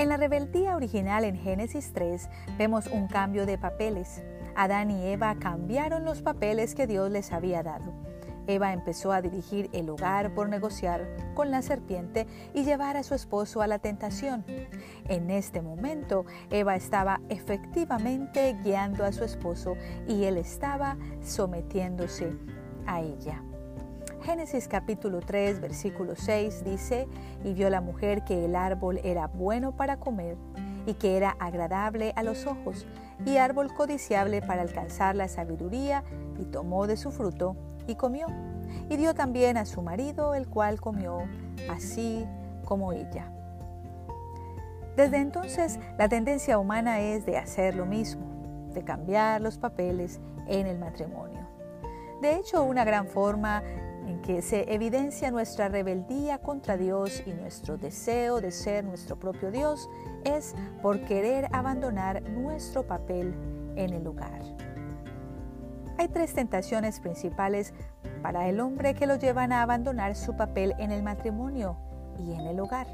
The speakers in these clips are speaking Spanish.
En la rebeldía original en Génesis 3 vemos un cambio de papeles. Adán y Eva cambiaron los papeles que Dios les había dado. Eva empezó a dirigir el hogar por negociar con la serpiente y llevar a su esposo a la tentación. En este momento, Eva estaba efectivamente guiando a su esposo y él estaba sometiéndose a ella. Génesis capítulo 3, versículo 6 dice, y vio la mujer que el árbol era bueno para comer y que era agradable a los ojos y árbol codiciable para alcanzar la sabiduría, y tomó de su fruto y comió. Y dio también a su marido, el cual comió, así como ella. Desde entonces, la tendencia humana es de hacer lo mismo, de cambiar los papeles en el matrimonio. De hecho, una gran forma en que se evidencia nuestra rebeldía contra Dios y nuestro deseo de ser nuestro propio Dios es por querer abandonar nuestro papel en el lugar. Hay tres tentaciones principales para el hombre que lo llevan a abandonar su papel en el matrimonio y en el hogar.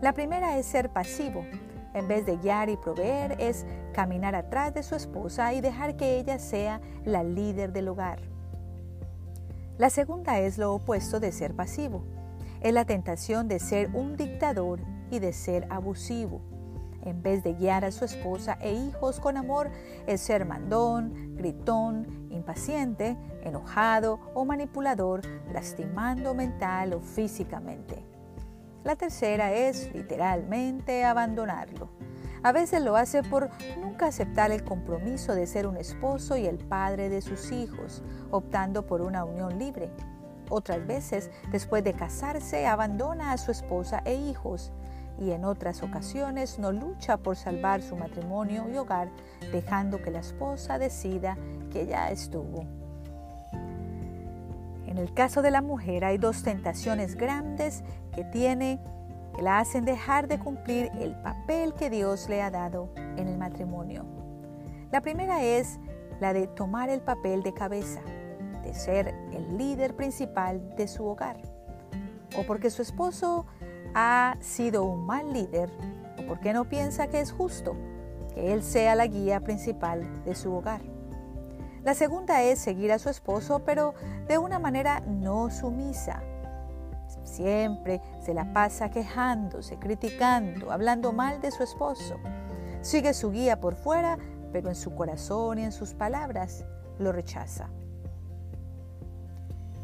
La primera es ser pasivo. En vez de guiar y proveer, es caminar atrás de su esposa y dejar que ella sea la líder del hogar. La segunda es lo opuesto de ser pasivo. Es la tentación de ser un dictador y de ser abusivo. En vez de guiar a su esposa e hijos con amor, es ser mandón, gritón, impaciente, enojado o manipulador, lastimando mental o físicamente. La tercera es literalmente abandonarlo. A veces lo hace por nunca aceptar el compromiso de ser un esposo y el padre de sus hijos, optando por una unión libre. Otras veces, después de casarse, abandona a su esposa e hijos y en otras ocasiones no lucha por salvar su matrimonio y hogar, dejando que la esposa decida que ya estuvo. En el caso de la mujer hay dos tentaciones grandes que tiene que la hacen dejar de cumplir el papel que Dios le ha dado en el matrimonio. La primera es la de tomar el papel de cabeza, de ser el líder principal de su hogar, o porque su esposo ha sido un mal líder, o porque no piensa que es justo que él sea la guía principal de su hogar. La segunda es seguir a su esposo, pero de una manera no sumisa, Siempre se la pasa quejándose, criticando, hablando mal de su esposo. Sigue su guía por fuera, pero en su corazón y en sus palabras lo rechaza.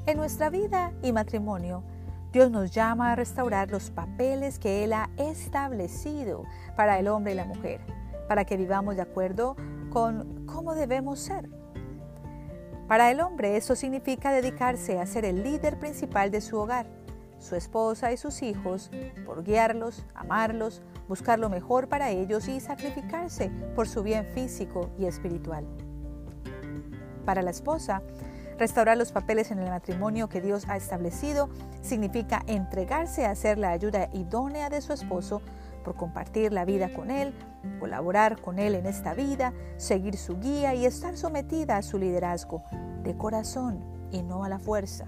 En nuestra vida y matrimonio, Dios nos llama a restaurar los papeles que Él ha establecido para el hombre y la mujer, para que vivamos de acuerdo con cómo debemos ser. Para el hombre eso significa dedicarse a ser el líder principal de su hogar su esposa y sus hijos, por guiarlos, amarlos, buscar lo mejor para ellos y sacrificarse por su bien físico y espiritual. Para la esposa, restaurar los papeles en el matrimonio que Dios ha establecido significa entregarse a ser la ayuda idónea de su esposo por compartir la vida con él, colaborar con él en esta vida, seguir su guía y estar sometida a su liderazgo de corazón y no a la fuerza,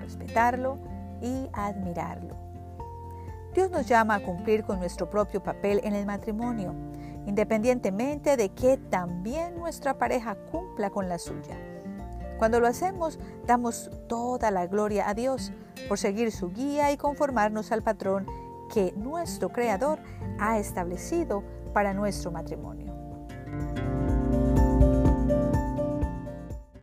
respetarlo, y admirarlo. Dios nos llama a cumplir con nuestro propio papel en el matrimonio, independientemente de que también nuestra pareja cumpla con la suya. Cuando lo hacemos, damos toda la gloria a Dios por seguir su guía y conformarnos al patrón que nuestro Creador ha establecido para nuestro matrimonio.